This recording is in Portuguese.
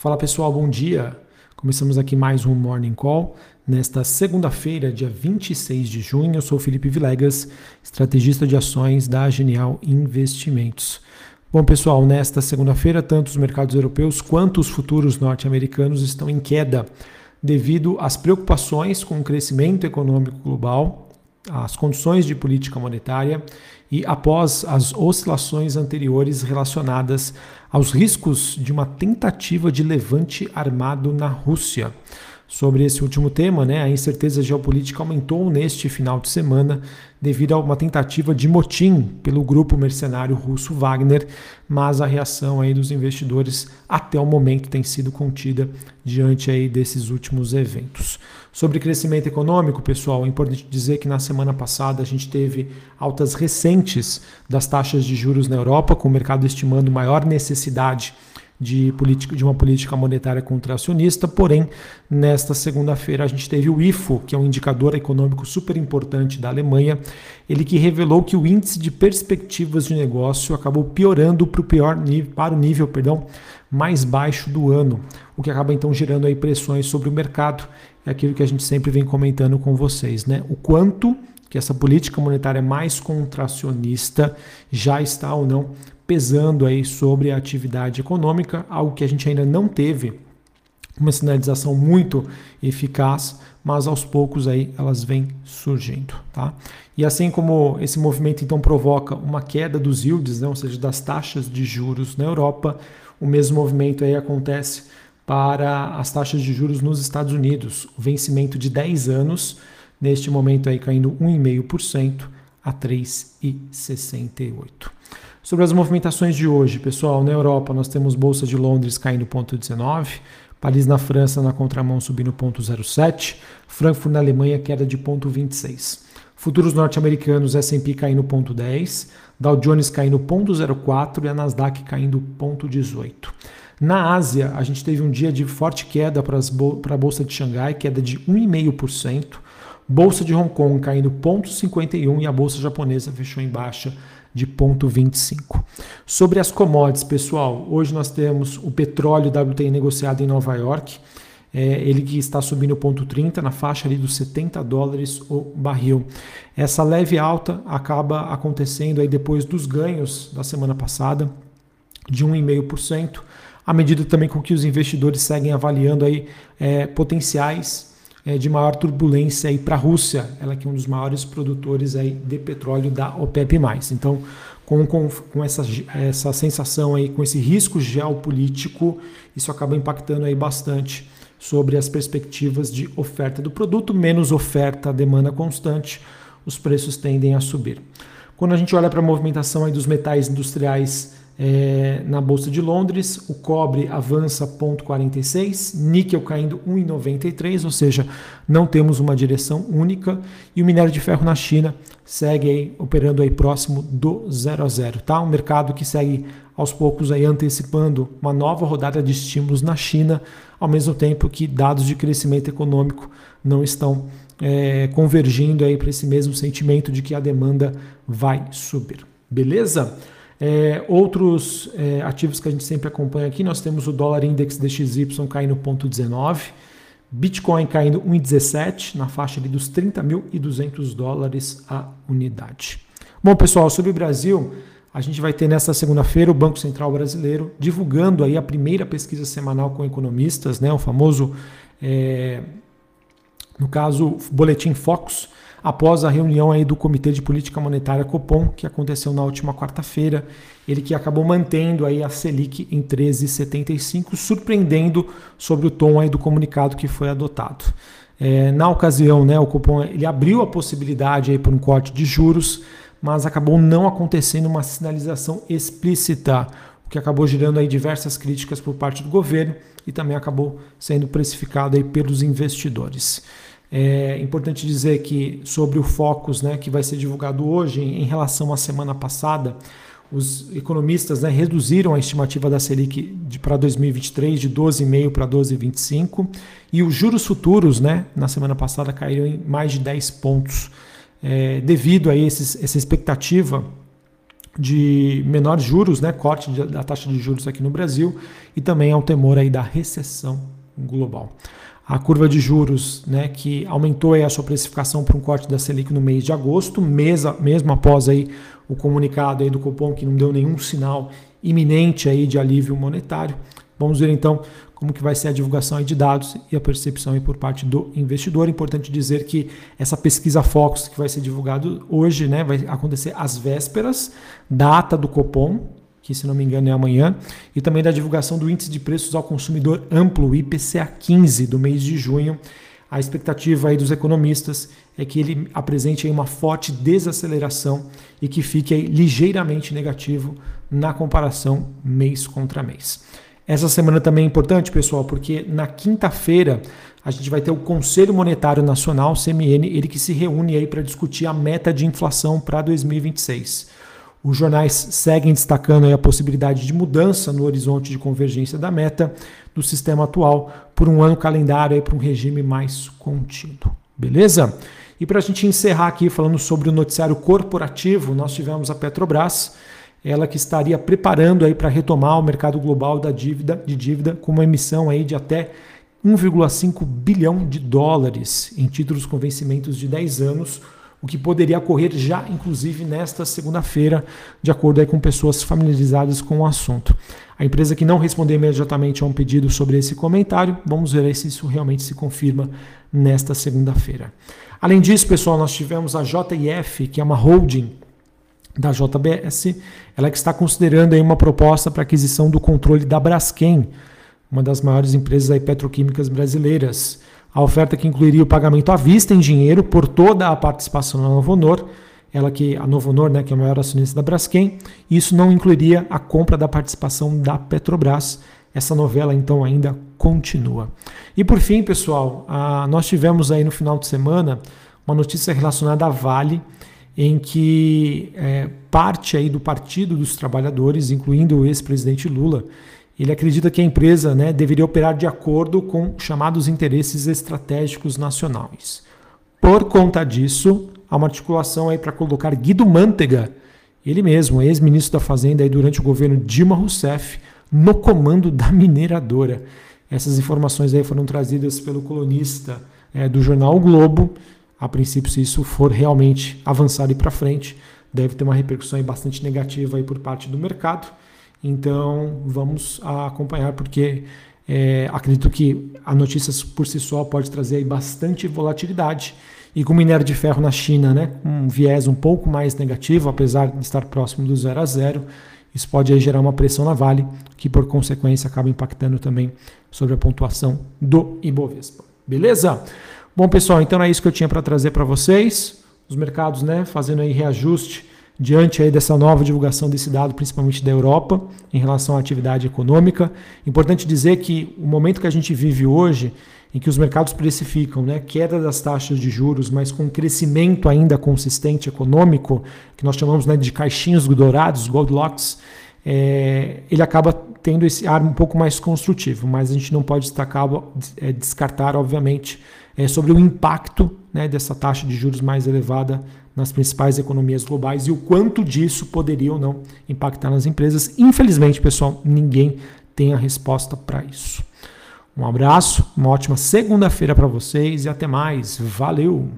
Fala pessoal, bom dia. Começamos aqui mais um Morning Call. Nesta segunda-feira, dia 26 de junho, eu sou Felipe Vilegas, estrategista de ações da Genial Investimentos. Bom, pessoal, nesta segunda-feira, tanto os mercados europeus quanto os futuros norte-americanos estão em queda devido às preocupações com o crescimento econômico global as condições de política monetária e após as oscilações anteriores relacionadas aos riscos de uma tentativa de levante armado na Rússia. Sobre esse último tema, né, a incerteza geopolítica aumentou neste final de semana devido a uma tentativa de motim pelo grupo mercenário russo Wagner, mas a reação aí dos investidores até o momento tem sido contida diante aí desses últimos eventos. Sobre crescimento econômico, pessoal, é importante dizer que na semana passada a gente teve altas recentes das taxas de juros na Europa, com o mercado estimando maior necessidade de, de uma política monetária contracionista, porém, nesta segunda-feira a gente teve o IFO, que é um indicador econômico super importante da Alemanha, ele que revelou que o índice de perspectivas de negócio acabou piorando para o pior nível, para o nível perdão, mais baixo do ano, o que acaba então gerando aí pressões sobre o mercado. É aquilo que a gente sempre vem comentando com vocês, né? O quanto que essa política monetária mais contracionista já está ou não pesando aí sobre a atividade econômica, algo que a gente ainda não teve uma sinalização muito eficaz, mas aos poucos aí elas vêm surgindo, tá? E assim como esse movimento então provoca uma queda dos yields, né, ou seja, das taxas de juros na Europa, o mesmo movimento aí acontece para as taxas de juros nos Estados Unidos. O vencimento de 10 anos, neste momento aí caindo 1,5% a 3,68. Sobre as movimentações de hoje, pessoal, na Europa nós temos Bolsa de Londres caindo 0,19, Paris na França na contramão subindo 0,07, Frankfurt na Alemanha queda de 0,26. Futuros norte-americanos S&P caindo 0,10, Dow Jones caindo 0,04 e a Nasdaq caindo 0,18. Na Ásia, a gente teve um dia de forte queda para a Bolsa de Xangai, queda de 1,5%, Bolsa de Hong Kong caindo 0,51 e a Bolsa japonesa fechou em baixa de 0,25. Sobre as commodities, pessoal, hoje nós temos o petróleo WTI negociado em Nova York, é, ele que está subindo 0,30 na faixa ali dos 70 dólares o barril. Essa leve alta acaba acontecendo aí depois dos ganhos da semana passada de 1,5%, à medida também com que os investidores seguem avaliando aí é, potenciais de maior turbulência para a Rússia, ela que é um dos maiores produtores aí de petróleo da OPEP+. Então, com, com, com essa, essa sensação aí, com esse risco geopolítico, isso acaba impactando aí bastante sobre as perspectivas de oferta do produto, menos oferta, demanda constante, os preços tendem a subir. Quando a gente olha para a movimentação aí dos metais industriais é, na Bolsa de Londres, o cobre avança 0,46, níquel caindo 1,93, ou seja, não temos uma direção única, e o minério de ferro na China segue aí, operando aí próximo do 0 a 0, tá? Um mercado que segue aos poucos aí antecipando uma nova rodada de estímulos na China, ao mesmo tempo que dados de crescimento econômico não estão é, convergindo aí para esse mesmo sentimento de que a demanda vai subir. Beleza? É, outros é, ativos que a gente sempre acompanha aqui, nós temos o dólar index DXY caindo 0,19, Bitcoin caindo 1,17 na faixa ali dos 30.200 dólares a unidade. Bom, pessoal, sobre o Brasil, a gente vai ter nesta segunda-feira o Banco Central Brasileiro divulgando aí a primeira pesquisa semanal com economistas, né, o famoso, é, no caso, Boletim Focus, após a reunião aí do Comitê de Política Monetária Copom, que aconteceu na última quarta-feira, ele que acabou mantendo aí a Selic em 13,75, surpreendendo sobre o tom aí do comunicado que foi adotado. É, na ocasião, né, o Copom ele abriu a possibilidade aí por um corte de juros, mas acabou não acontecendo uma sinalização explícita, o que acabou gerando aí diversas críticas por parte do governo e também acabou sendo precificado aí pelos investidores. É importante dizer que sobre o Focus, né, que vai ser divulgado hoje, em relação à semana passada, os economistas né, reduziram a estimativa da Selic para 2023 de 12,5 para 12,25 e os juros futuros né, na semana passada caíram em mais de 10 pontos, é, devido a esses, essa expectativa de menores juros, né, corte da taxa de juros aqui no Brasil e também ao temor aí da recessão global. A curva de juros, né, que aumentou aí a sua precificação para um corte da Selic no mês de agosto, mesa, mesmo após aí o comunicado aí do Copom que não deu nenhum sinal iminente aí de alívio monetário. Vamos ver então como que vai ser a divulgação de dados e a percepção por parte do investidor. Importante dizer que essa pesquisa Focus que vai ser divulgado hoje, né, vai acontecer às vésperas, data do Copom, que se não me engano é amanhã, e também da divulgação do índice de preços ao consumidor amplo, IPCA 15 do mês de junho. A expectativa aí dos economistas é que ele apresente uma forte desaceleração e que fique ligeiramente negativo na comparação mês contra mês. Essa semana também é importante, pessoal, porque na quinta-feira a gente vai ter o Conselho Monetário Nacional, CMN, ele que se reúne aí para discutir a meta de inflação para 2026. Os jornais seguem destacando a possibilidade de mudança no horizonte de convergência da meta do sistema atual por um ano calendário para um regime mais contido. Beleza? E para a gente encerrar aqui falando sobre o noticiário corporativo, nós tivemos a Petrobras ela que estaria preparando aí para retomar o mercado global da dívida, de dívida com uma emissão aí de até 1,5 bilhão de dólares em títulos com vencimentos de 10 anos, o que poderia ocorrer já, inclusive, nesta segunda-feira, de acordo com pessoas familiarizadas com o assunto. A empresa que não respondeu imediatamente a um pedido sobre esse comentário, vamos ver se isso realmente se confirma nesta segunda-feira. Além disso, pessoal, nós tivemos a JIF, que é uma holding da JBS, ela que está considerando aí uma proposta para aquisição do controle da Braskem, uma das maiores empresas aí petroquímicas brasileiras. A oferta que incluiria o pagamento à vista em dinheiro por toda a participação na Novonor, ela que a Novonor, né, que é a maior acionista da Braskem, isso não incluiria a compra da participação da Petrobras. Essa novela então ainda continua. E por fim, pessoal, a, nós tivemos aí no final de semana uma notícia relacionada à Vale em que é, parte aí do Partido dos Trabalhadores, incluindo o ex-presidente Lula, ele acredita que a empresa né, deveria operar de acordo com chamados interesses estratégicos nacionais. Por conta disso, há uma articulação aí para colocar Guido Mantega, ele mesmo, ex-ministro da Fazenda aí durante o governo Dilma Rousseff, no comando da mineradora. Essas informações aí foram trazidas pelo colunista é, do jornal o Globo, a princípio, se isso for realmente avançar e para frente, deve ter uma repercussão bastante negativa aí por parte do mercado. Então, vamos acompanhar, porque é, acredito que a notícia por si só pode trazer bastante volatilidade. E com minério de ferro na China, né, um viés um pouco mais negativo, apesar de estar próximo do zero a zero, isso pode gerar uma pressão na Vale, que por consequência acaba impactando também sobre a pontuação do Ibovespa. Beleza? Bom, pessoal, então é isso que eu tinha para trazer para vocês. Os mercados, né, fazendo aí reajuste diante aí dessa nova divulgação desse dado, principalmente da Europa, em relação à atividade econômica. Importante dizer que o momento que a gente vive hoje, em que os mercados precificam né, queda das taxas de juros, mas com crescimento ainda consistente econômico, que nós chamamos né, de caixinhos dourados, Goldilocks, é, ele acaba tendo esse ar um pouco mais construtivo, mas a gente não pode destacar, é, descartar, obviamente, é, sobre o impacto né, dessa taxa de juros mais elevada nas principais economias globais e o quanto disso poderia ou não impactar nas empresas. Infelizmente, pessoal, ninguém tem a resposta para isso. Um abraço, uma ótima segunda-feira para vocês e até mais. Valeu!